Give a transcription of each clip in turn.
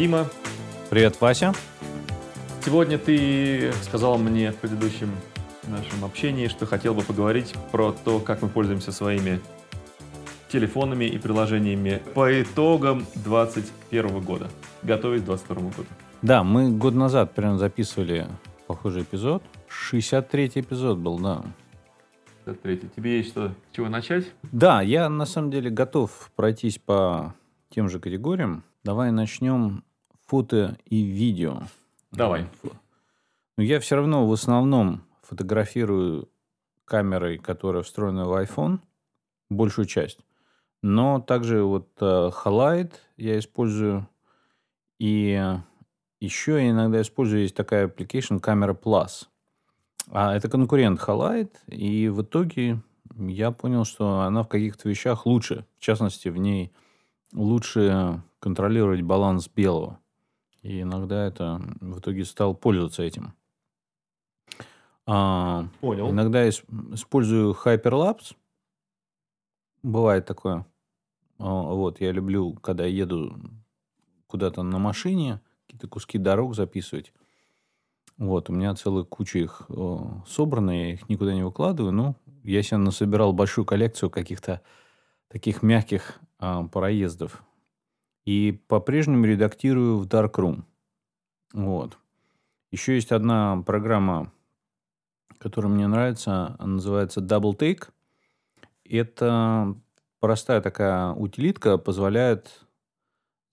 Дима. Привет, Вася. Сегодня ты сказал мне в предыдущем нашем общении, что хотел бы поговорить про то, как мы пользуемся своими телефонами и приложениями по итогам 2021 года, готовясь к 2022 году. Да, мы год назад прям записывали похожий эпизод. 63-й эпизод был, да. 63 Тебе есть что, с чего начать? Да, я на самом деле готов пройтись по тем же категориям. Давай начнем фото и видео. Давай. Но я все равно в основном фотографирую камерой, которая встроена в iPhone, большую часть. Но также вот uh, Halide я использую. И еще я иногда использую, есть такая application Camera Plus. А это конкурент Halide. И в итоге я понял, что она в каких-то вещах лучше. В частности, в ней лучше контролировать баланс белого. И иногда это в итоге стал пользоваться этим. А, Понял. Иногда использую Hyperlapse. Бывает такое. А, вот, я люблю, когда еду куда-то на машине, какие-то куски дорог записывать. Вот, у меня целая куча их собрана, я их никуда не выкладываю. Ну, я себе насобирал большую коллекцию каких-то таких мягких а, проездов. И по-прежнему редактирую в Darkroom. Вот. Еще есть одна программа, которая мне нравится, она называется Double Take. Это простая такая утилитка, позволяет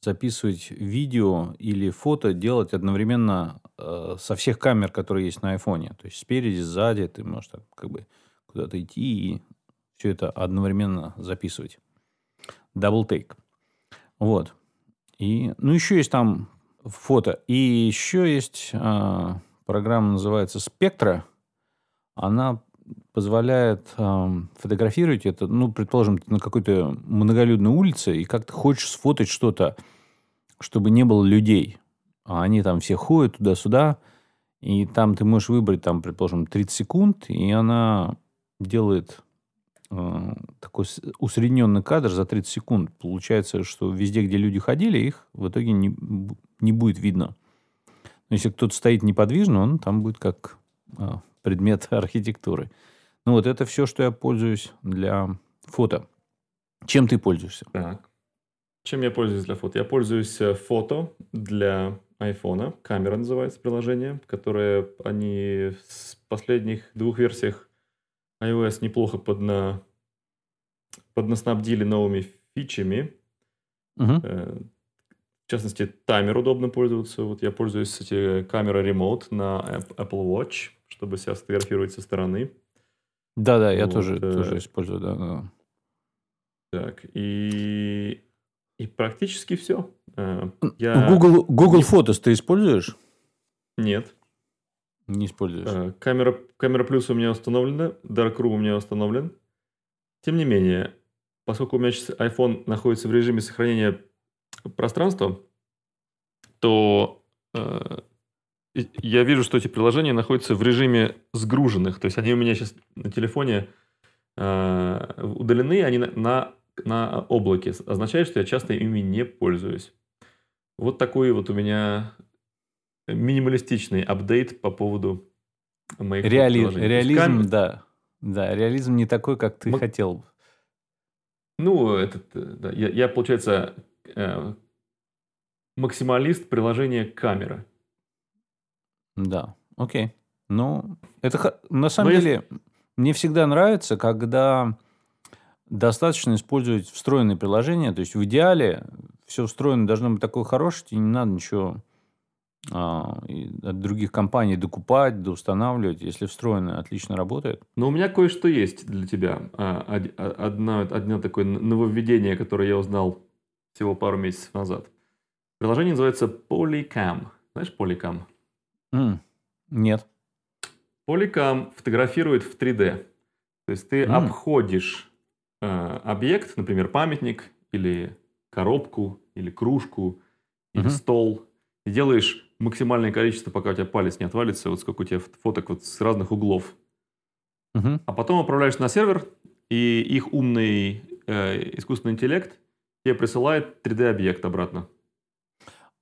записывать видео или фото, делать одновременно э, со всех камер, которые есть на айфоне. То есть спереди, сзади, ты можешь так, как бы куда-то идти и все это одновременно записывать. Double take. Вот. И, ну, еще есть там фото. И еще есть э, программа, называется Спектра. Она позволяет э, фотографировать это, ну, предположим, на какой-то многолюдной улице, и как ты хочешь сфотать что-то, чтобы не было людей. А они там все ходят туда-сюда, и там ты можешь выбрать, там, предположим, 30 секунд, и она делает такой усредненный кадр за 30 секунд. Получается, что везде, где люди ходили, их в итоге не, не будет видно. Но если кто-то стоит неподвижно, он там будет как э, предмет архитектуры. Ну вот это все, что я пользуюсь для фото. Чем ты пользуешься? Так. Чем я пользуюсь для фото? Я пользуюсь э, фото для айфона. Камера называется приложение, которое они в последних двух версиях iOS неплохо подна... поднаснабдили новыми фичами. Угу. В частности, таймер удобно пользоваться. Вот я пользуюсь кстати, камерой Remote на Apple Watch, чтобы себя сфотографировать со стороны. Да-да, я вот, тоже, э... тоже использую, да, да. Так, и, и практически все. Э, я... Google, Google Photos ты используешь? Нет. Не используешь? Э, камера, камера плюс у меня установлена, Darkroom у меня установлен. Тем не менее, поскольку у меня сейчас iPhone находится в режиме сохранения пространства, то э, я вижу, что эти приложения находятся в режиме сгруженных. То есть они у меня сейчас на телефоне э, удалены, они на, на, на облаке. Означает, что я часто ими не пользуюсь. Вот такой вот у меня минималистичный апдейт по поводу моих Реали... Реализм, кам... да. Да, реализм не такой, как ты М... хотел. Ну, этот, да, я, я, получается, э, максималист приложения камера. Да, окей. Ну, это на самом Но деле я... мне всегда нравится, когда достаточно использовать встроенные приложения. То есть в идеале все встроено должно быть такое хорошее, тебе не надо ничего от других компаний докупать, доустанавливать, если встроено отлично работает. Но у меня кое-что есть для тебя. А, одно, одно такое нововведение, которое я узнал всего пару месяцев назад. Приложение называется Polycam. Знаешь Polycam? Mm, нет. Polycam фотографирует в 3D. То есть ты mm. обходишь э, объект, например, памятник или коробку, или кружку, или mm-hmm. стол, и делаешь максимальное количество, пока у тебя палец не отвалится, вот сколько у тебя фоток вот с разных углов. Mm-hmm. А потом отправляешь на сервер, и их умный э, искусственный интеллект тебе присылает 3D-объект обратно.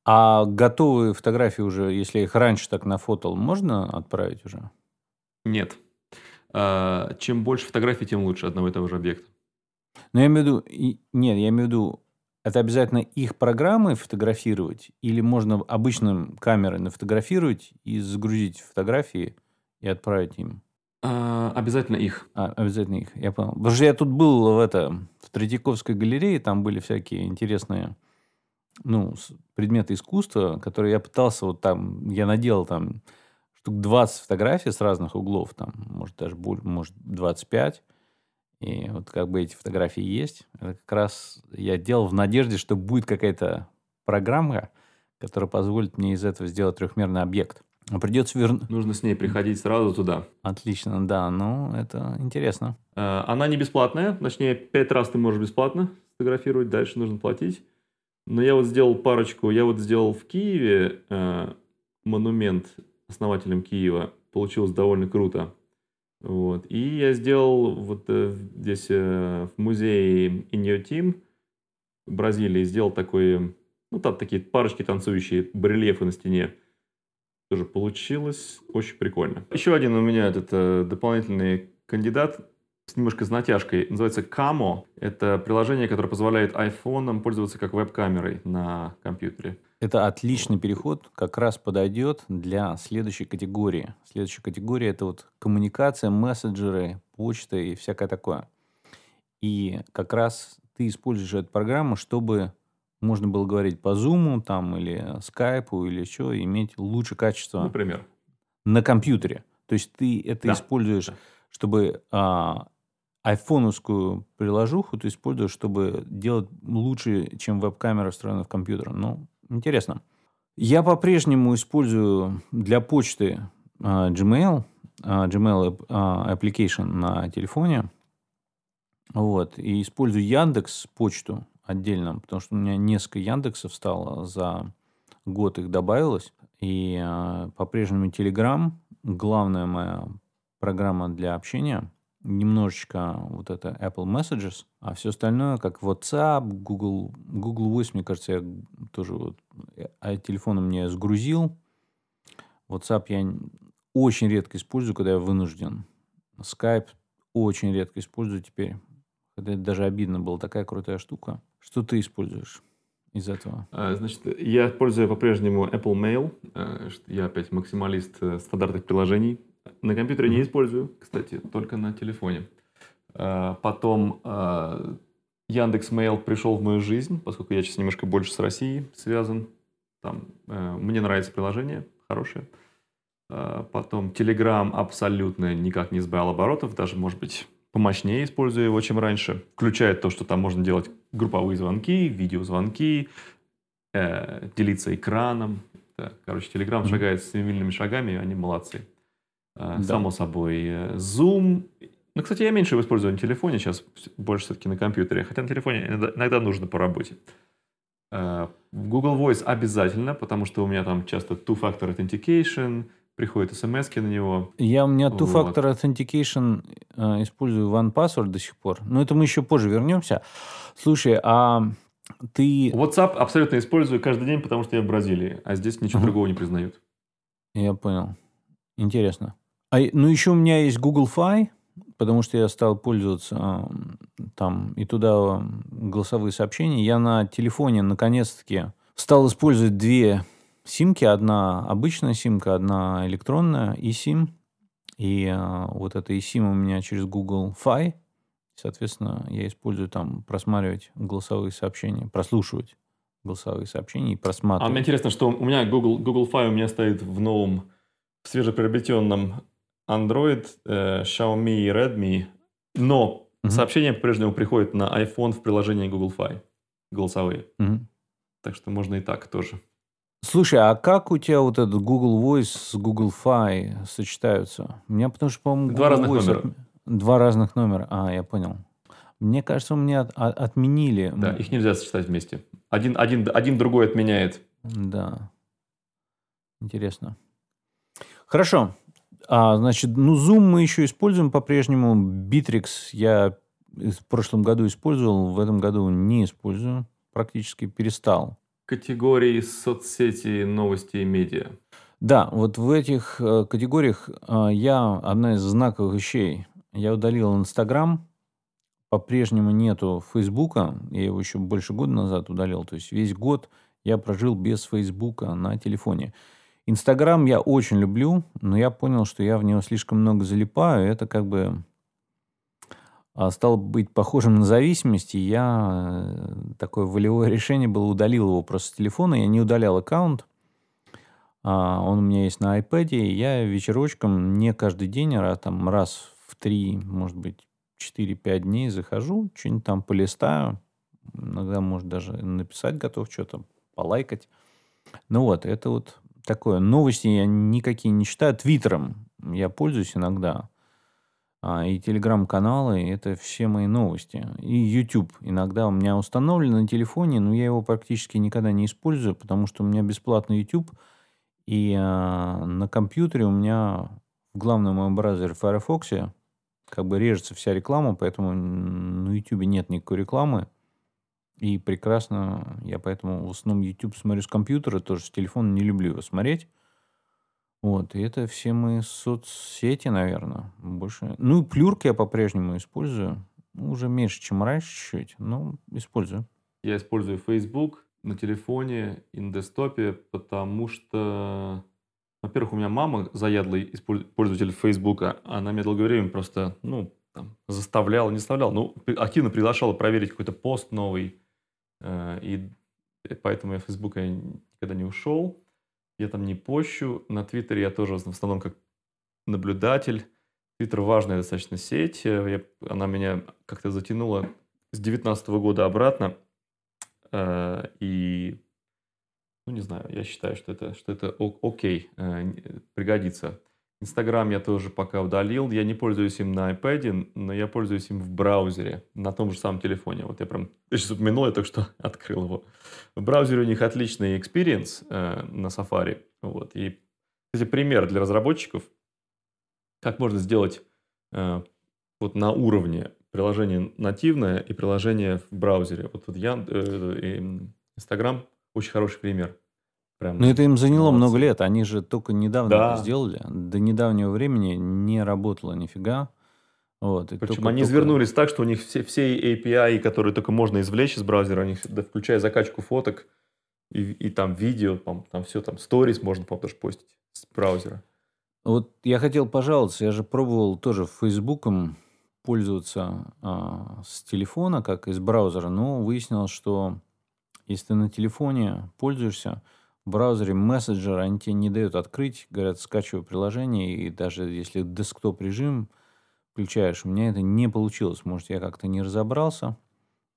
А готовые фотографии уже, если их раньше так нафотал, можно отправить уже? Нет. А, чем больше фотографий, тем лучше одного и того же объекта. Но я имею в виду, нет, я имею в виду, это обязательно их программы фотографировать, или можно обычным камерой нафотографировать и загрузить фотографии и отправить им? А, обязательно их. А, обязательно их, я понял. Потому что я тут был в, это, в Третьяковской галерее, там были всякие интересные ну, предметы искусства, которые я пытался вот там, я наделал там штук 20 фотографий с разных углов, там, может, даже больше, может, 25. И вот как бы эти фотографии есть. Это как раз я делал в надежде, что будет какая-то программа, которая позволит мне из этого сделать трехмерный объект. А придется вернуть. Нужно с ней приходить сразу туда. Отлично, да, ну, это интересно. А, Она не бесплатная, точнее, пять раз ты можешь бесплатно сфотографировать, дальше нужно платить. Но я вот сделал парочку, я вот сделал в Киеве э, монумент основателям Киева, получилось довольно круто. Вот. И я сделал вот э, здесь э, в музее In Your Team в Бразилии, сделал такой, ну там такие парочки танцующие, барельефы на стене. Тоже получилось очень прикольно. Еще один у меня этот э, дополнительный кандидат с немножко с натяжкой. Называется Camo. Это приложение, которое позволяет айфоном пользоваться как веб-камерой на компьютере. Это отличный переход, как раз подойдет для следующей категории. Следующая категория это вот коммуникация, мессенджеры, почта и всякое такое. И как раз ты используешь эту программу, чтобы можно было говорить по Zoom там, или скайпу или еще, и иметь лучше качество Например. на компьютере. То есть ты это Да. используешь, чтобы а, айфоновскую приложуху ты используешь, чтобы делать лучше, чем веб-камера встроена в компьютер. Ну, интересно. Я по-прежнему использую для почты а, Gmail, а, Gmail а, application на телефоне. Вот. И использую Яндекс почту отдельно, потому что у меня несколько Яндексов стало за год их добавилось. И а, по-прежнему Telegram главная моя программа для общения. Немножечко вот это Apple Messages, а все остальное, как WhatsApp, Google, Google Voice, мне кажется, я тоже вот э, а телефон меня сгрузил. WhatsApp я очень редко использую, когда я вынужден. Skype очень редко использую теперь. Хотя это даже обидно было, такая крутая штука. Что ты используешь из этого? А, Значит, я использую по-прежнему Apple Mail. э, Я опять максималист э, стандартных приложений. На компьютере не использую, кстати, только на телефоне. А, Потом Яндекс Mail пришел в мою жизнь, поскольку я сейчас немножко больше с Россией связан. Там э, мне нравится приложение, хорошее. А, Потом Telegram абсолютно никак не сбавил оборотов, даже, может быть, помощнее использую его, чем раньше. Включает то, что там можно делать групповые звонки, видеозвонки, э, делиться экраном. Да, короче, Telegram шагает семимильными шагами, они молодцы. А, Да. Само собой, э, Zoom. Ну, кстати, я меньше его использую на телефоне, сейчас больше все-таки на компьютере, хотя на телефоне иногда, иногда нужно по работе. Э, Google Voice обязательно, потому что у меня там часто two-factor authentication, приходят смс на него. Я у меня Вот. two-factor authentication э, использую OnePassword до сих пор. Но это мы еще позже вернемся. Слушай, а ты... WhatsApp абсолютно использую каждый день, потому что я в Бразилии, а здесь ничего Ага. другого не признают. Я понял. Интересно. А, и- ну, еще у меня есть Google Fi, потому что я стал пользоваться м, там и туда м, голосовые сообщения. Я на телефоне наконец-таки стал использовать две симки. Одна обычная симка, одна электронная eSIM. И а, вот эта eSIM у меня через Google Fi. Соответственно, я использую там просматривать голосовые сообщения, прослушивать голосовые сообщения и А просматривать. мне интересно, что у меня Google, Google Fi у меня стоит в новом, в свежеприобретенном Android, э, Xiaomi и Redmi, но Мгм. сообщения по-прежнему приходят на iPhone в приложении Google Fi, голосовые. Мгм. Так что можно и так тоже. Слушай, а как у тебя вот этот Google Voice с Google Fi сочетаются? У меня потому что, по-моему, Два Google разных Voice номера. отм- Два разных номера. А, я понял. Мне кажется, у меня от- а- отменили. Да, их нельзя сочетать вместе. Один, один, один другой отменяет. Да. Интересно. Хорошо. А, значит, ну, Zoom мы еще используем по-прежнему. Bittrex я в прошлом году использовал, в этом году не использую. Практически перестал категории соцсети, новости и медиа. Да, вот в этих э, категориях э, я одна из знаковых вещей. Я удалил Инстаграм, по-прежнему нету Фейсбука, я его еще больше года назад удалил, то есть весь год я прожил без Фейсбука на телефоне. Инстаграм я очень люблю, но я понял, что я в него слишком много залипаю. Это как бы а, стало быть похожим на зависимость, и я э, такое волевое решение было, удалил его просто с телефона. Я не удалял аккаунт. А, он у меня есть на iPad, и я вечерочком не каждый день, а там раз в три, может быть, 4-5 дней захожу, что-нибудь там полистаю. Иногда, может, даже написать готов что-то, полайкать. Ну вот, это вот такое. Новости я никакие не читаю. Твиттером я пользуюсь иногда. А, и телеграм-каналы – это все мои новости. И YouTube иногда у меня установлен на телефоне, но я его практически никогда не использую, потому что у меня бесплатный YouTube. И а, на компьютере у меня в главном моем браузере Firefox как бы режется вся реклама, поэтому на YouTube нет никакой рекламы. И прекрасно, я поэтому в основном YouTube смотрю с компьютера, тоже с телефона не люблю его смотреть. Вот, и это все мои соцсети, наверное, больше. Ну и плюрк я по-прежнему использую. Ну, уже меньше, чем раньше чуть-чуть, но использую. Я использую Facebook на телефоне и на десктопе, потому что, во-первых, у меня мама заядлый пользователь Фейсбука, она меня долгое время просто, ну, там, заставляла, не заставляла, ну, активно приглашала проверить какой-то пост новый, и поэтому я в Facebook никогда не ушел. Я там не пощу. На Твиттере я тоже в основном как наблюдатель. Твиттер важная достаточно сеть. Э, я, она меня как-то затянула с 2019 года обратно. Э, и, ну, не знаю, я считаю, что это, что это окей, пригодится. Инстаграм я тоже пока удалил. Я не пользуюсь им на iPad, но я пользуюсь им в браузере, на том же самом телефоне. Вот я прям я сейчас упомянул, я только что открыл его. В браузере у них отличный experience э, на Safari. Вот. И, кстати, пример для разработчиков, как можно сделать э, вот на уровне приложение нативное и приложение в браузере. Вот, вот я, э, Инстаграм очень хороший пример. Прям Но это им заняло молодцы. много лет. Они же только недавно да. это сделали. До недавнего времени не работало нифига. Вот, Причем только, они только... извернулись так, что у них все, все API, которые только можно извлечь из браузера, у них, да, включая закачку фоток и, и там видео, там, там все, там сторис можно, по тоже постить с браузера. Вот я хотел пожаловаться, я же пробовал тоже Фейсбуком пользоваться а, с телефона, как из браузера, но выяснилось, что если ты на телефоне пользуешься, в браузере мессенджер они тебе не дают открыть, говорят, скачивай приложение, и даже если десктоп режим включаешь, у меня это не получилось. Может, я как-то не разобрался,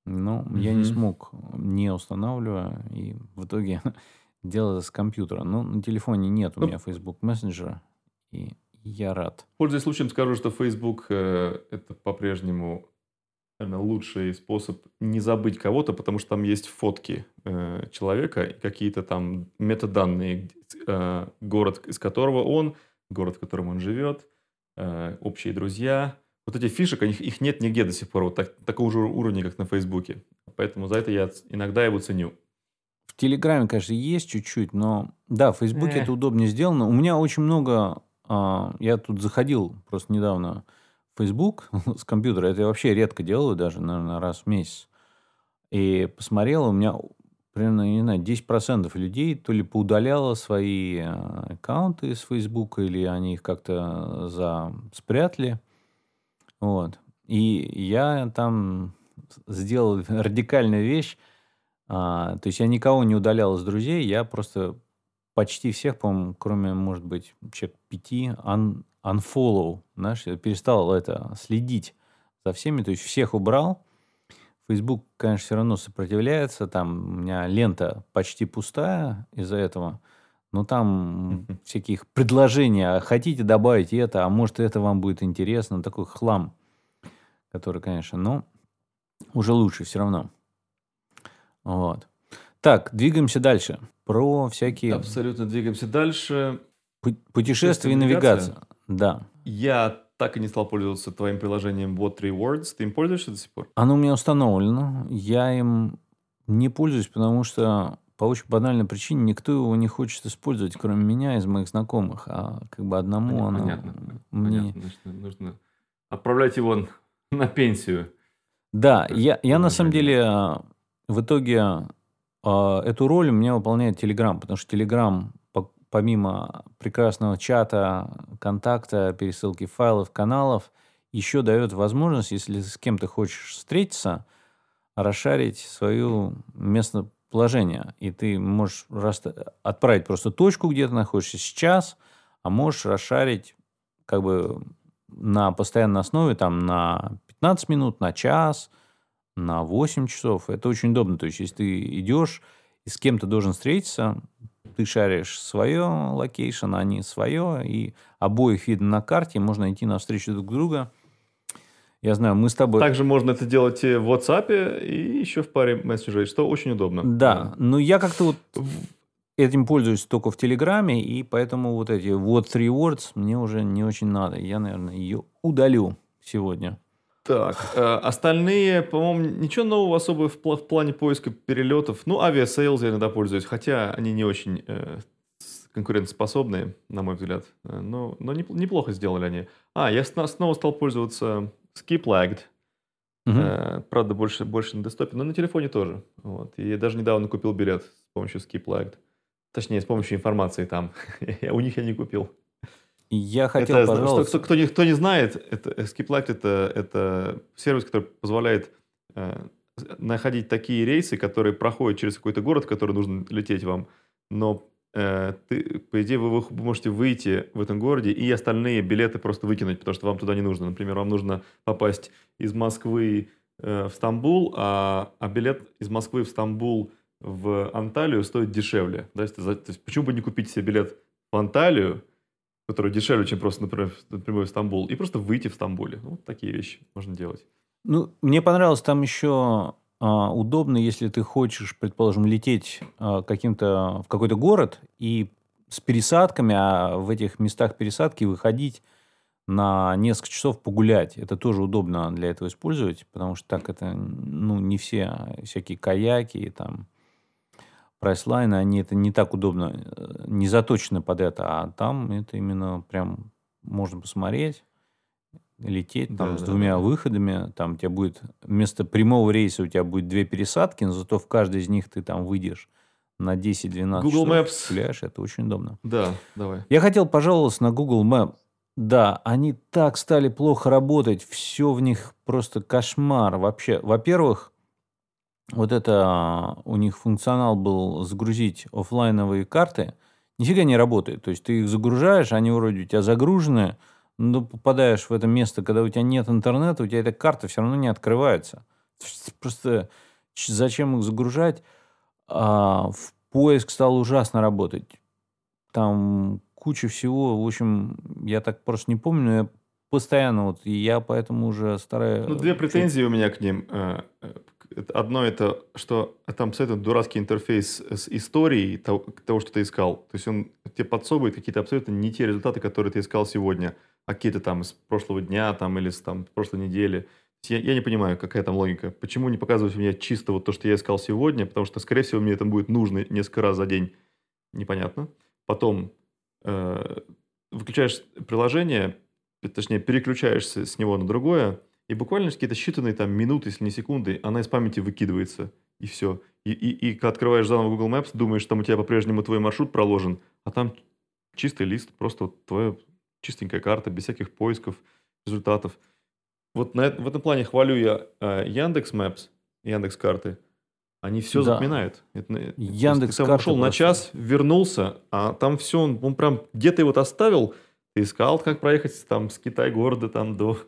но mm-hmm. я не смог, не устанавливая, и в итоге делал это с компьютера. Но на телефоне нет у ну, меня Facebook мессенджера, и я рад. Пользуясь случаем, скажу, что Facebook э, это по-прежнему наверное, лучший способ не забыть кого-то, потому что там есть фотки э, человека и какие-то там метаданные, э, город, из которого он, город, в котором он живет, э, общие друзья. Вот эти фишек, их, их нет нигде до сих пор, вот так, такого же уровня, как на Фейсбуке. Поэтому за это я иногда его ценю. В Телеграме, конечно, есть чуть-чуть, но да, в Фейсбуке это удобнее сделано. У меня очень много... Э, я тут заходил просто недавно Facebook с компьютера, это я вообще редко делаю, даже, наверное, раз в месяц. И посмотрел, у меня примерно, не знаю, 10% людей то ли поудаляло свои э, аккаунты с Facebook, или они их как-то за... спрятали. Вот. И я там сделал радикальную вещь. А, то есть я никого не удалял из друзей, я просто почти всех, по-моему, кроме, может быть, человек пяти, un, unfollow, знаешь, перестал это следить за всеми, то есть всех убрал. Facebook, конечно, все равно сопротивляется, там у меня лента почти пустая из-за этого, но там всяких предложений, а хотите добавить это, а может это вам будет интересно, такой хлам, который, конечно, но уже лучше все равно. Вот. Так, двигаемся дальше. Про всякие... Абсолютно двигаемся дальше. Путешествие и навигация. Да. Я так и не стал пользоваться твоим приложением What Rewards. Ты им пользуешься до сих пор? Оно у меня установлено. Я им не пользуюсь, потому что по очень банальной причине никто его не хочет использовать, кроме меня из моих знакомых. А как бы одному Понятно. оно понятно. мне... Понятно. Значит, нужно отправлять его на пенсию. Да, есть я, я на самом деле а, в итоге а, эту роль у меня выполняет Telegram, потому что Telegram помимо прекрасного чата, контакта, пересылки файлов, каналов, еще дает возможность, если с кем-то хочешь встретиться, расшарить свое местоположение. И ты можешь раста- отправить просто точку, где ты находишься сейчас, а можешь расшарить как бы на постоянной основе там на 15 минут, на час, на 8 часов. Это очень удобно. То есть, если ты идешь и с кем-то должен встретиться, ты шаришь свое location, а они свое, и обоих видно на карте, можно идти навстречу друг друга. Я знаю, мы с тобой... Также можно это делать и в WhatsApp и еще в паре мессенджерей, что очень удобно. Да, но я как-то вот этим пользуюсь только в Телеграме, и поэтому вот эти вот three words мне уже не очень надо. Я, наверное, ее удалю сегодня. Так, э, остальные, по-моему, ничего нового особо в, пла- в плане поиска перелетов. Ну, авиасейлз я иногда пользуюсь, хотя они не очень э, с- конкурентоспособные, на мой взгляд. Э, Но, но неп- неплохо сделали они. А, я сна- снова стал пользоваться Skiplagged. Мгм. Э, правда, больше, больше на десктопе, но на телефоне тоже. Вот. И я даже недавно купил билет с помощью Skiplagged. Точнее, с помощью информации там. У них я не купил. Я хотел, Это, что- пожалуйста... кто, кто не, кто не знает, это, э, Skiplagged это, это сервис, который позволяет э, находить такие рейсы, которые проходят через какой-то город, в который нужно лететь вам, но э, ты, по идее вы, вы можете выйти в этом городе и остальные билеты просто выкинуть, потому что вам туда не нужно. Например, вам нужно попасть из Москвы э, в Стамбул, а, а билет из Москвы в Стамбул в Анталию стоит дешевле. Да, за- то есть почему бы не купить себе билет в Анталию, который дешевле, чем просто, например, напрямую в Стамбул, и просто выйти в Стамбуле. Ну, вот такие вещи можно делать. Ну, мне понравилось там еще а, удобно, если ты хочешь, предположим, лететь а, каким-то в какой-то город и с пересадками, а в этих местах пересадки выходить на несколько часов погулять. Это тоже удобно для этого использовать, потому что так это, ну, не все а всякие каяки и там прайслайны, они это не так удобно, э, не заточены под это, а там это именно прям можно посмотреть, лететь там Да, с да, двумя да. выходами, там у тебя будет вместо прямого рейса у тебя будет две пересадки, но зато в каждой из них ты там выйдешь на 10-12 Google часов, Maps. гуляешь, это очень удобно. Да, давай. Я хотел пожаловаться на Google Map. Да, они так стали плохо работать, все в них просто кошмар. Вообще, во-первых, вот это у них функционал был загрузить оффлайновые карты, нифига не работает. То есть ты их загружаешь, они вроде у тебя загружены, но попадаешь в это место, когда у тебя нет интернета, у тебя эта карта все равно не открывается. Просто зачем их загружать? А, в поиск стал ужасно работать. Там куча всего. В общем, я так просто не помню, но я постоянно вот, и я поэтому уже стараюсь... Ну, две претензии у меня к ним. Одно это, что там абсолютно дурацкий интерфейс с историей того, того, что ты искал. То есть он тебе подсовывает какие-то абсолютно не те результаты, которые ты искал сегодня, а какие-то там из прошлого дня там, или с там, прошлой недели. Я, я не понимаю, какая там логика. Почему не показывать мне чисто вот то, что я искал сегодня? Потому что, скорее всего, мне это будет нужно несколько раз за день. Непонятно. Потом э, выключаешь приложение, точнее, переключаешься с него на другое, и буквально какие-то считанные там минуты, если не секунды, она из памяти выкидывается, и все. И, и, и когда открываешь заново Google Maps, думаешь, там у тебя по-прежнему твой маршрут проложен, а там чистый лист, просто вот твоя чистенькая карта, без всяких поисков, результатов. Вот на, в этом плане хвалю я э, Яндекс Maps, Яндекс карты. Они все Да. запоминают. Это, э, Яндекс ты там ушел на час, вернулся, а там все, он, он прям где ты вот оставил, ты искал, как проехать там с Китай-города там до, до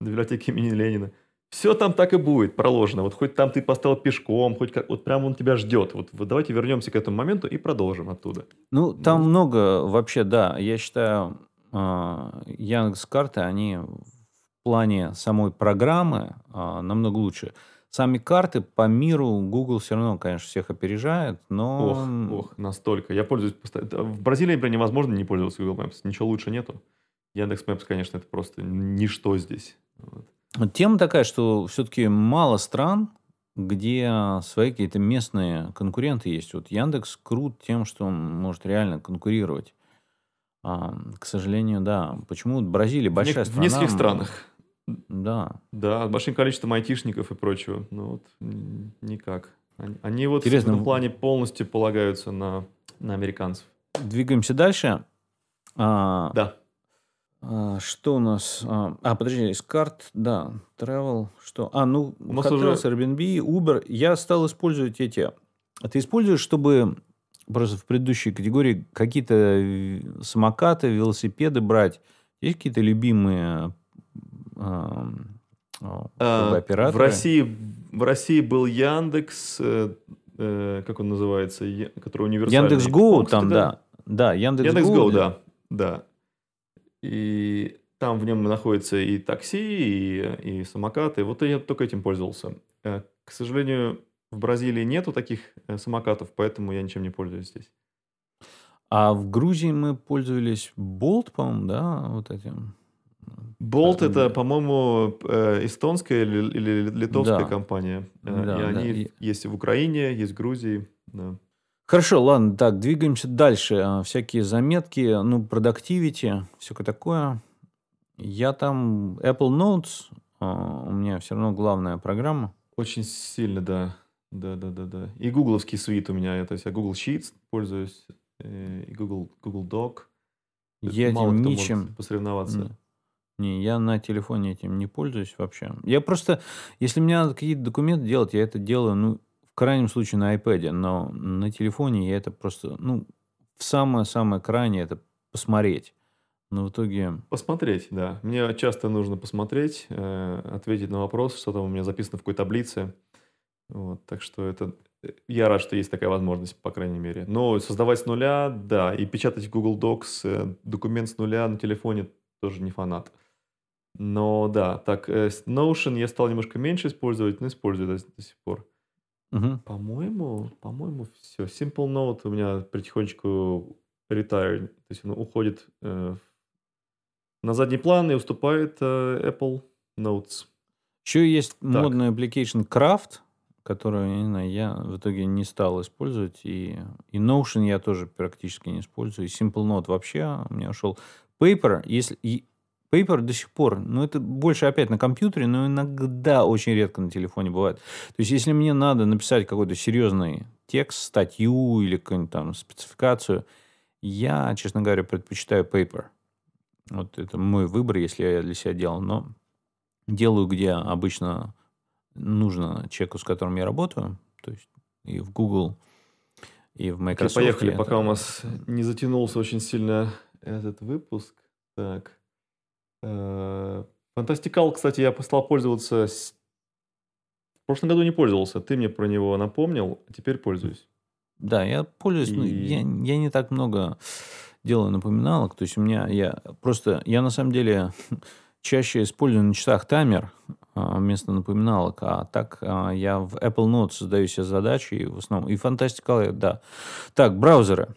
библиотеки имени Ленина. Все там так и будет проложено. Вот хоть там ты поставил пешком, хоть как, вот прям он тебя ждет. Вот, вот давайте вернемся к этому моменту и продолжим оттуда. Ну, там много вообще, да. Я считаю, а, Яндекс карты, они в плане самой программы а, намного лучше. Сами карты по миру Google все равно, конечно, всех опережает, но... Ох, ох, настолько. Я пользуюсь. В Бразилии, например, невозможно не пользоваться Google Maps. Ничего лучше нету. Яндекс Maps, конечно, это просто ничто здесь. Вот. Тема такая, что все-таки мало стран, где свои какие-то местные конкуренты есть. Вот Яндекс крут тем, что он может реально конкурировать. А, к сожалению, да. Почему Бразилия В, большая в страна? нескольких м, странах. Да. Да, с большим количеством айтишников и прочего. Ну вот никак. Они, они вот Интересно. в этом плане полностью полагаются на, на американцев. Двигаемся дальше. А, Да. А, что у нас? А, а, подожди, из карт, да, travel, что? А, ну, У нас уже- Airbnb, Uber. Я стал использовать эти. А ты используешь, чтобы просто в предыдущей категории какие-то э, самокаты, велосипеды брать? Есть какие-то любимые А, операторы? В России, в России был Яндекс, э, э, как он называется, который универсальный. Яндекс Go По-моему, там, да. Да, Яндекс, Яндекс Go, Go, да, да. И там в нем находится и такси, и, и самокаты. Вот я только этим пользовался. Э, К сожалению, в Бразилии нету таких э, самокатов, поэтому я ничем не пользуюсь здесь. А в Грузии мы пользовались Bolt, по-моему, да, вот этим. Болт это, по-моему, э, эстонская или, или литовская Да. компания. Да, и да, они и- есть в Украине, есть в Грузии. да. Хорошо, ладно, так, двигаемся дальше. А, Всякие заметки, ну, productivity, всякое такое. Я там Apple Notes, а, у меня все равно главная программа. Очень сильно, да. Да, да, да, да. И гугловский свит у меня. То есть я Google Sheets пользуюсь, э, и Google, Google Doc. Я Мало этим ничем... посоревноваться. Не, не, я на телефоне этим не пользуюсь вообще. Я просто, если мне надо какие-то документы делать, я это делаю, ну, в крайнем случае на iPad, но на телефоне я это просто, ну, в самое-самое крайнее это посмотреть. Но в итоге... Посмотреть, да. Мне часто нужно посмотреть, э, ответить на вопрос, что там у меня записано в какой таблице. Вот, так что это... э, Я рад, что есть такая возможность, по крайней мере. Но создавать с нуля, да, и печатать Google Docs э, документ с нуля на телефоне тоже не фанат. Но да, так, э, Notion я стал немножко меньше использовать, но использую до, до сих пор. Мгм. По-моему, по-моему, все. Simple Note у меня потихонечку retired, то есть он уходит э, на задний план и уступает э, Apple Notes. Еще есть модный application Craft, которую, я не знаю, я в итоге не стал использовать. И, и Notion я тоже практически не использую. И Simple Note вообще у меня ушел. Paper, если... И Paper до сих пор, ну, это больше опять на компьютере, но иногда очень редко на телефоне бывает. То есть, если мне надо написать какой-то серьезный текст, статью или какую-нибудь там спецификацию, я, честно говоря, предпочитаю Paper. Вот это мой выбор, если я для себя делал. Но делаю, где обычно нужно человеку, с которым я работаю, то есть и в Google, и в Microsoft. поехали, пока у нас не затянулся очень сильно этот выпуск. Так. Э, Фантастикал, кстати, я стал пользоваться... с- В прошлом году не пользовался. Ты мне про него напомнил, а теперь пользуюсь. Да, я пользуюсь, ну, И- я, я не так много делаю напоминалок, то есть у меня, я просто, я на самом деле чаще использую на часах таймер а, вместо напоминалок, а так а, я в Apple Notes создаю себе задачи, и в основном, и Fantastical, да. Так, браузеры.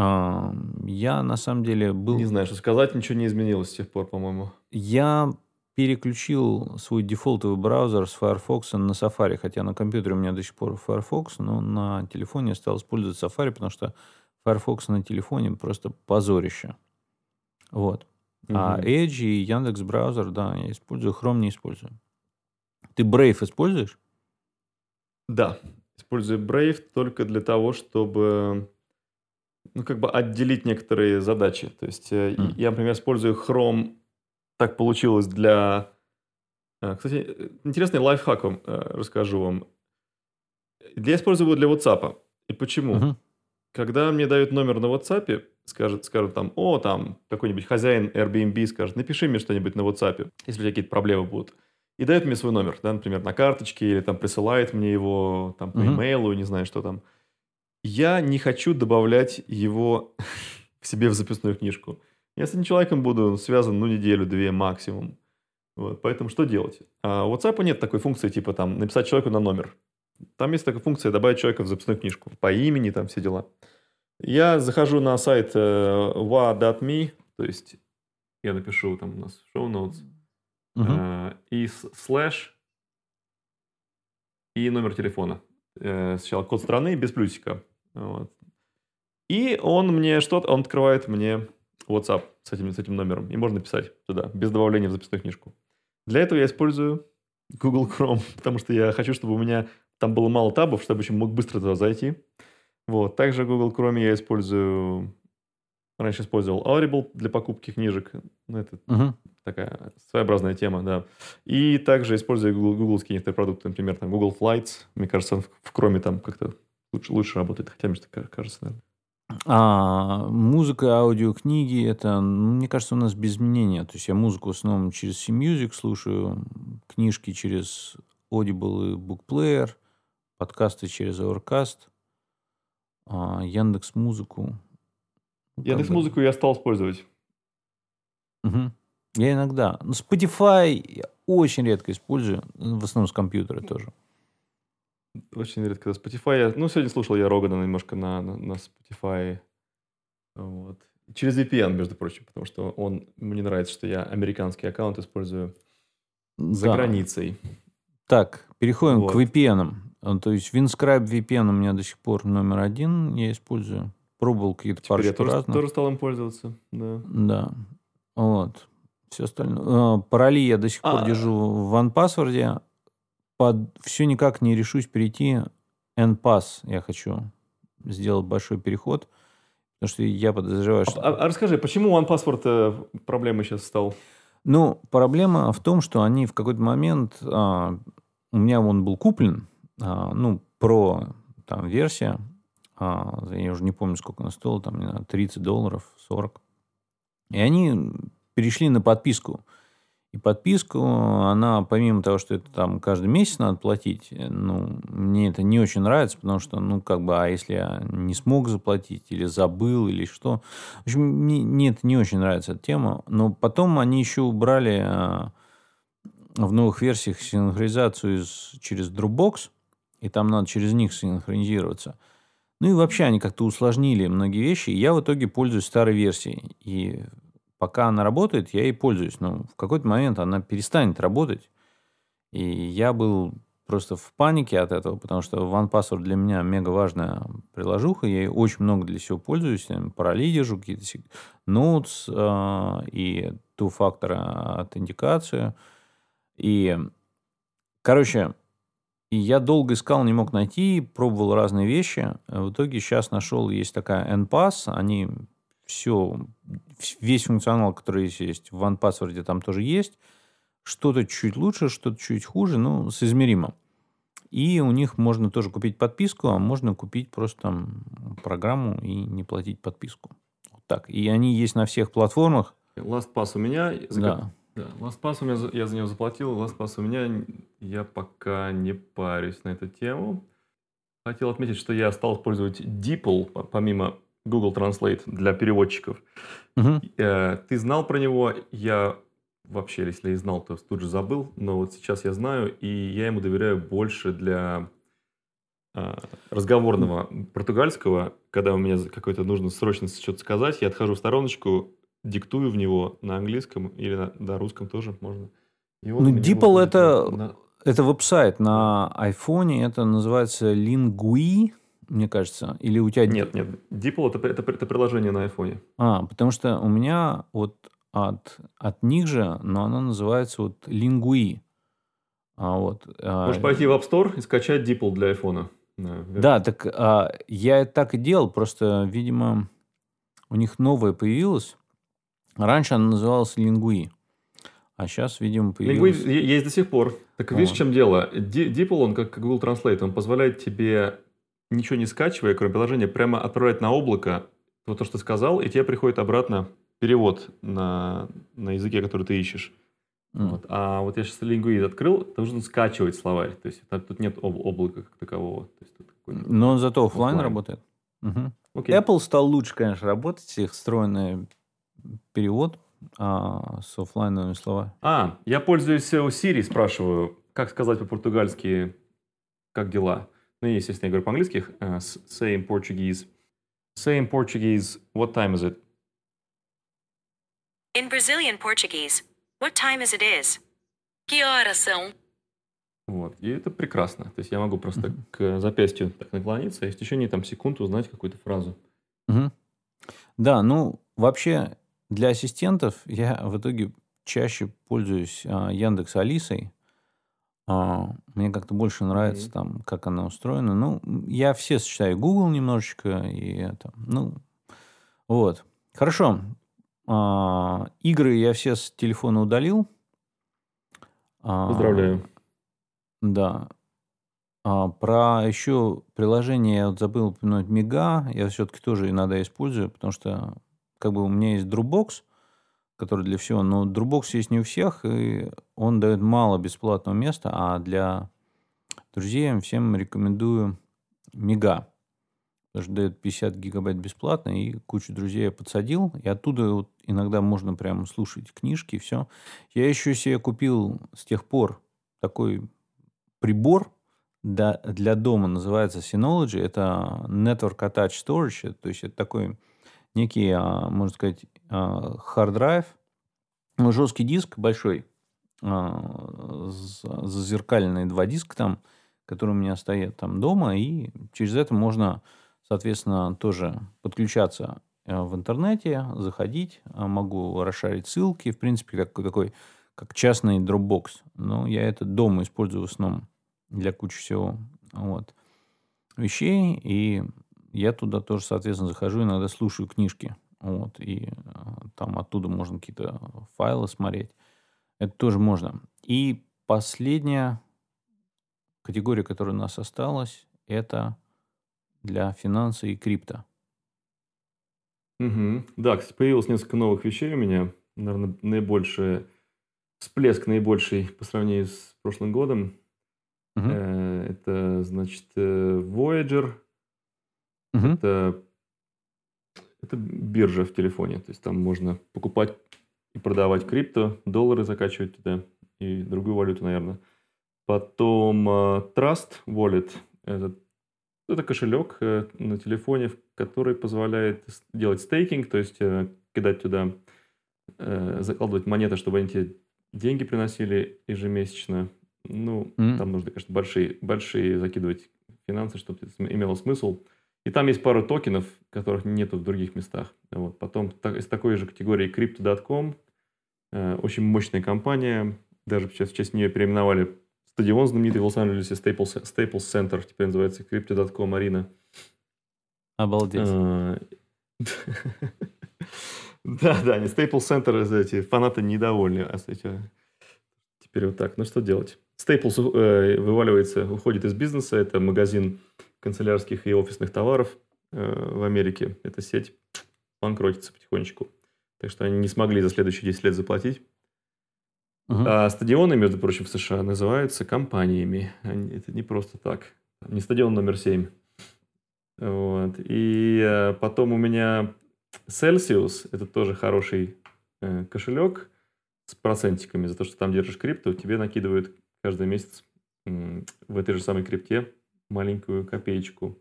А, Я на самом деле был... Не знаю, что сказать, ничего не изменилось с тех пор, по-моему. Я переключил свой дефолтовый браузер с Firefox на Safari, хотя на компьютере у меня до сих пор Firefox, но на телефоне я стал использовать Safari, потому что Firefox на телефоне просто позорище. Вот. А Мгм. Edge и Яндекс браузер, да, я использую, Chrome не использую. Ты Brave используешь? Да, использую Brave только для того, чтобы ну, как бы отделить некоторые задачи. То есть Мгм. я, например, использую Chrome, так получилось для... э, Кстати, интересный лайфхак вам э, расскажу вам. Я использую его для WhatsApp. И почему? Мгм. Когда мне дают номер на WhatsApp, скажет, скажут там, о, там, какой-нибудь хозяин Airbnb скажет, напиши мне что-нибудь на WhatsApp, если у тебя какие-то проблемы будут. И дает мне свой номер, да, например, на карточке, или там присылает мне его там по имейлу, не знаю, что там. Я не хочу добавлять его к себе в записную книжку. Я с этим человеком буду связан, ну, неделю-две максимум. Вот, поэтому что делать? А у WhatsApp нет такой функции, типа там написать человеку на номер. Там есть такая функция добавить человека в записную книжку. По имени, там все дела. Я захожу на сайт э, wa.me, то есть я напишу там у нас в show notes, Мгм. э, и слэш, и номер телефона. Э, сначала код страны без плюсика. Вот. И он мне что-то, он открывает мне WhatsApp с этим, с этим номером. И можно писать туда, без добавления в записную книжку. Для этого я использую Google Chrome, потому что я хочу, чтобы у меня там было мало табов, чтобы еще мог быстро туда зайти. Вот. Также Google Chrome я использую... Раньше использовал Audible для покупки книжек. Ну, это uh-huh. такая своеобразная тема, да. И также использую гугловские некоторые продукты, например, там Google Flights. Мне кажется, в Chrome там как-то лучше, лучше работает, хотя мне кажется, наверное. А музыка, аудиокниги, это, ну, мне кажется, у нас без изменения. То есть я музыку в основном через C-Music слушаю, книжки через Audible и BookPlayer, подкасты через Overcast, а, Яндекс Музыку. Ну, Яндекс Музыку я стал использовать. Угу. Я иногда. Но Spotify я очень редко использую, в основном с компьютера тоже. Очень редко. Spotify. Ну, сегодня слушал я Рогана немножко на, на, на Spotify. Вот. Через VPN, между прочим, потому что он мне нравится, что я американский аккаунт использую за да. границей. Так, переходим вот. к VPN. А, то есть WinScribe VPN у меня до сих пор номер один, я использую. Пробовал какие-то парочку я тоже, разных. тоже стал им пользоваться, да. Да, вот. Все остальное. А, пароли я до сих пор а, держу в OnePassword, под все никак не решусь перейти NPass. Я хочу сделать большой переход, потому что я подозреваю, что... А, а расскажи, почему OnePassword э, проблемой сейчас стал? Ну, проблема в том, что они в какой-то момент... А, у меня он был куплен, а, ну, про там версия, а, я уже не помню, сколько она стоила, там, 30 долларов, 40. И они перешли на подписку. И подписку, она, помимо того, что это там каждый месяц надо платить, э, ну, мне это не очень нравится, потому что, ну, как бы, а если я не смог заплатить, или забыл, или что. В общем, мне, мне это не очень нравится эта тема. Но потом они еще убрали а, в новых версиях синхронизацию из, через Dropbox, и там надо через них синхронизироваться. Ну и вообще они как-то усложнили многие вещи. И я в итоге пользуюсь старой версией. И пока она работает, я ей пользуюсь. Но в какой-то момент она перестанет работать. И я был просто в панике от этого, потому что OnePassword для меня мега важная приложуха. Я ей очень много для всего пользуюсь. Пароли держу, какие-то notes э, и two-factor аутентикацию. И, короче, я долго искал, не мог найти, пробовал разные вещи. В итоге сейчас нашел, есть такая NPass, они все, весь функционал, который есть в OnePassword, там тоже есть. Что-то чуть лучше, что-то чуть хуже, но соизмеримо. И у них можно тоже купить подписку, а можно купить просто там программу и не платить подписку. Вот так. И они есть на всех платформах. LastPass у меня. Да. Да, LastPass у меня, я за него заплатил. LastPass у меня, я пока не парюсь на эту тему. Хотел отметить, что я стал использовать DeepL, помимо Google Translate для переводчиков. Угу. Ты знал про него? Я вообще, если и знал, то тут же забыл. Но вот сейчас я знаю, и я ему доверяю больше для а, разговорного португальского, когда у меня какой-то нужно срочно что-то сказать, я отхожу в стороночку, диктую в него на английском или на, на русском тоже можно. ну, DeepL это, на... это веб-сайт на айфоне, это называется Lingui, мне кажется, или у тебя... Нет, нет, DeepL это, это, это приложение на айфоне. А, потому что у меня вот от, от них же, но оно называется вот Lingui. А вот, а Можешь а... пойти в App Store и скачать DeepL для айфона. Да, да так а, я так и делал, просто, видимо, у них новое появилось, Раньше она называлась Лингуи. А сейчас, видимо, появилась... Лингуи есть до сих пор. Так видишь, в чем дело? DeepL, он как Google Translate, он позволяет тебе, ничего не скачивая, кроме приложения, прямо отправлять на облако то, что ты сказал, и тебе приходит обратно перевод на, на языке, который ты ищешь. Mm. Вот. А вот я сейчас Linguist открыл, ты нужно скачивать словарь. То есть тут нет об- облака как такового. То есть, тут Но он зато офлайн работает. Угу. Okay. Apple стал лучше, конечно, работать. Их встроенные перевод а, с офлайновыми словами. А, я пользуюсь у Siri, спрашиваю, как сказать по-португальски, как дела. Ну, естественно, я говорю по-английски, uh, say in Portuguese. Say in Portuguese, what time is it? In Brazilian Portuguese, what time is it is? Que horas são? Вот. И это прекрасно. То есть я могу просто mm-hmm. к запястью так наклониться и в течение там секунд узнать какую-то фразу. Угу. Да, ну вообще для ассистентов я в итоге чаще пользуюсь а, Яндекс Алисой. А, мне как-то больше нравится там, как она устроена. Ну, я все сочетаю Google немножечко и это. Ну, вот. Хорошо. А, игры я все с телефона удалил. А, Поздравляю. Да. А, про еще приложение я вот забыл упомянуть Мега. Я все-таки тоже иногда использую, потому что как бы у меня есть Dropbox, который для всего, но Dropbox есть не у всех, и он дает мало бесплатного места, а для друзей всем рекомендую Мега. Потому что дает 50 гигабайт бесплатно, и кучу друзей я подсадил, и оттуда вот иногда можно прямо слушать книжки и все. Я еще себе купил с тех пор такой прибор, для, для дома называется Synology. Это Network Attached Storage. То есть это такой некий, а, можно сказать, hard drive, ну, жесткий диск большой, а, зазеркальные два диска там, которые у меня стоят там дома, и через это можно, соответственно, тоже подключаться э, в интернете, заходить, а, могу расшарить ссылки, в принципе, как такой, как частный Dropbox. Но я это дома использую в основном для кучи всего вот, вещей. И я туда тоже, соответственно, захожу, иногда слушаю книжки. Вот, и э, там оттуда можно какие-то файлы смотреть. Это тоже можно. И последняя категория, которая у нас осталась, это для финанса и крипто. Угу. Да, кстати, появилось несколько новых вещей у меня. Наверное, наибольший всплеск наибольший по сравнению с прошлым годом. Угу. Это, значит, э, Voyager. Угу. Это, это биржа в телефоне. То есть там можно покупать и продавать крипто, доллары закачивать туда и другую валюту, наверное. Потом uh, Trust Wallet. Это, это кошелек uh, на телефоне, который позволяет делать стейкинг, то есть uh, кидать туда, закладывать монеты, чтобы они тебе деньги приносили ежемесячно. Ну, mm-hmm. там нужно, конечно, большие, большие закидывать финансы, чтобы это имело смысл. И там есть пару токенов, которых нету в других местах. Вот. Потом так, из такой же категории Crypto.com. Э, очень мощная компания. Даже сейчас в честь нее переименовали стадион знаменитый в Лос-Анджелесе Staples, Staples Center. Теперь называется Crypto.com Arena. Обалдеть. А, да, да, не Staples Center, эти фанаты недовольны. А, кстати, теперь вот так. Ну, что делать? Staples э, вываливается, уходит из бизнеса. Это магазин канцелярских и офисных товаров э, в Америке. Эта сеть банкротится потихонечку. Так что они не смогли за следующие 10 лет заплатить. Uh-huh. А стадионы, между прочим, в США называются компаниями. Они, это не просто так. Не стадион номер 7. Вот. И э, потом у меня Celsius, это тоже хороший э, кошелек с процентиками за то, что там держишь крипту, тебе накидывают каждый месяц в этой же самой крипте маленькую копеечку.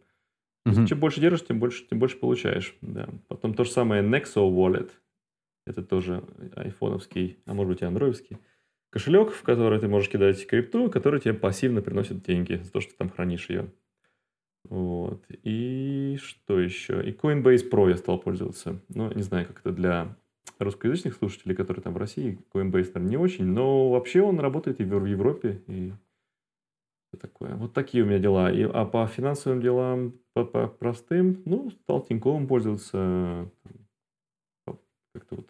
Mm-hmm. Чем больше держишь, тем больше, тем больше получаешь. Да. Потом то же самое Nexo Wallet. Это тоже айфоновский, а может быть и андроидский кошелек, в который ты можешь кидать крипту, который тебе пассивно приносит деньги за то, что ты там хранишь ее. Вот. И что еще? И Coinbase Pro я стал пользоваться. Ну, не знаю, как это для русскоязычных слушателей, которые там в России. Coinbase, наверное, не очень. Но вообще он работает и в Европе, и такое. Вот такие у меня дела. И, а по финансовым делам, по, по простым, ну, стал Тиньковым пользоваться. Как-то вот.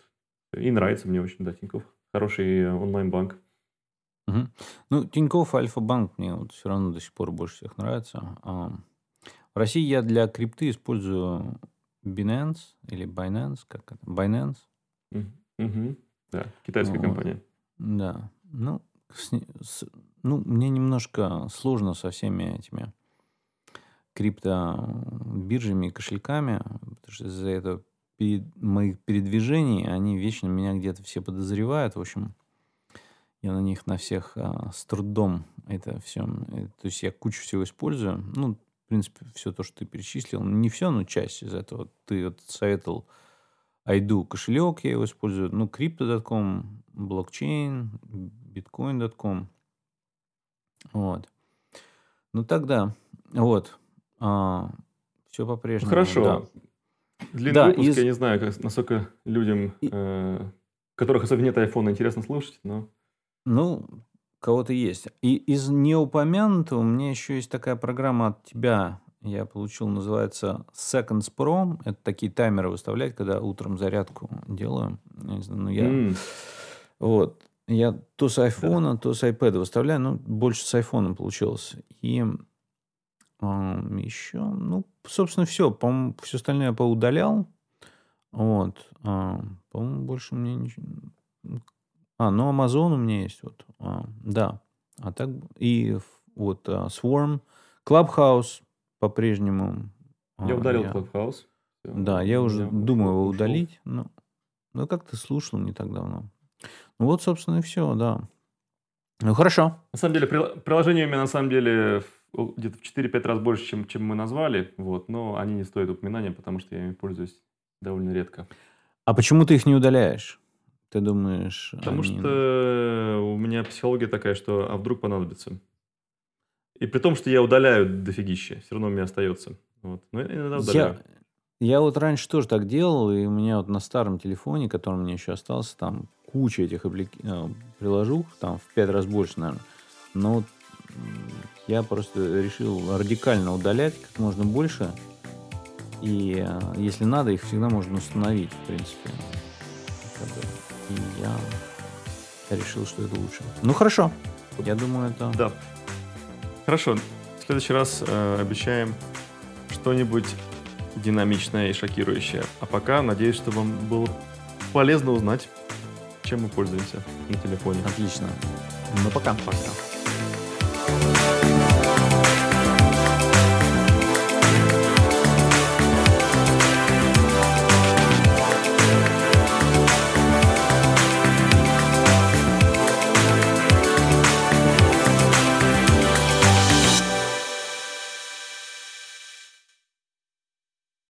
И нравится мне очень, да, Тиньков. Хороший онлайн-банк. Угу. Ну, Тиньков Альфа-банк мне вот все равно до сих пор больше всех нравится. В России я для крипты использую Binance или Binance, как это? Binance. Угу. Да, китайская вот. компания. Да. Ну, с, с, ну, мне немножко сложно со всеми этими криптобиржами и кошельками, потому что из-за этого перед, моих передвижений они вечно меня где-то все подозревают. В общем, я на них на всех а, с трудом это все. Э, то есть я кучу всего использую. Ну, в принципе, все то, что ты перечислил, не все, но часть из этого. Ты вот советовал Айду кошелек, я его использую. Ну, Crypto.com, блокчейн, Bitcoin.com. Вот. Ну тогда, вот. А, все по-прежнему. Хорошо. да. Длинный Да, выпуск, из- я не знаю, как- насколько людям, И- э, которых особенно нет айфона, интересно слушать, но... Ну, кого-то есть. И из неупомянутого у меня еще есть такая программа от тебя. Я получил, называется Seconds Pro. Это такие таймеры выставлять, когда утром зарядку делаю. Я не знаю, ну, я... М, Вот. Я то с айфона, то с iPad выставляю. Ну, больше с айфоном получилось. И еще, ну, собственно, все. По-моему, все остальное я поудалял. Вот. А, по-моему, больше мне ничего... А, ну, Amazon у меня есть. Вот. А, да. А так... И вот а, Swarm. Clubhouse по-прежнему. Я а, удалил я- Clubhouse. Да, я уже думаю его удалить. Ну, ну как ты слушал не так давно. Вот, собственно, и все, да. Ну хорошо. На самом деле, прил- приложений у меня на самом деле где-то в 4-5 раз больше, чем, чем мы назвали, вот, но они не стоят упоминания, потому что я ими пользуюсь довольно редко. А почему ты их не удаляешь? Ты думаешь... Потому они- что у меня психология такая, что а вдруг понадобится. И при том, что я удаляю дофигища, все равно у меня остается. Вот. Но иногда удаляю. Я, я вот раньше тоже так делал, и у меня вот на старом телефоне, который у меня еще остался, там куча этих апплики- э, приложух, там в пять раз больше, наверное. Но я просто решил радикально удалять как можно больше. И э, если надо, их всегда можно установить, в принципе. И я решил, что это лучше. Ну хорошо. Я думаю, это... Да. Хорошо. В следующий раз э, обещаем что-нибудь динамичное и шокирующее. А пока надеюсь, что вам было полезно узнать, чем мы пользуемся на телефоне. Отлично. Ну пока. Пока.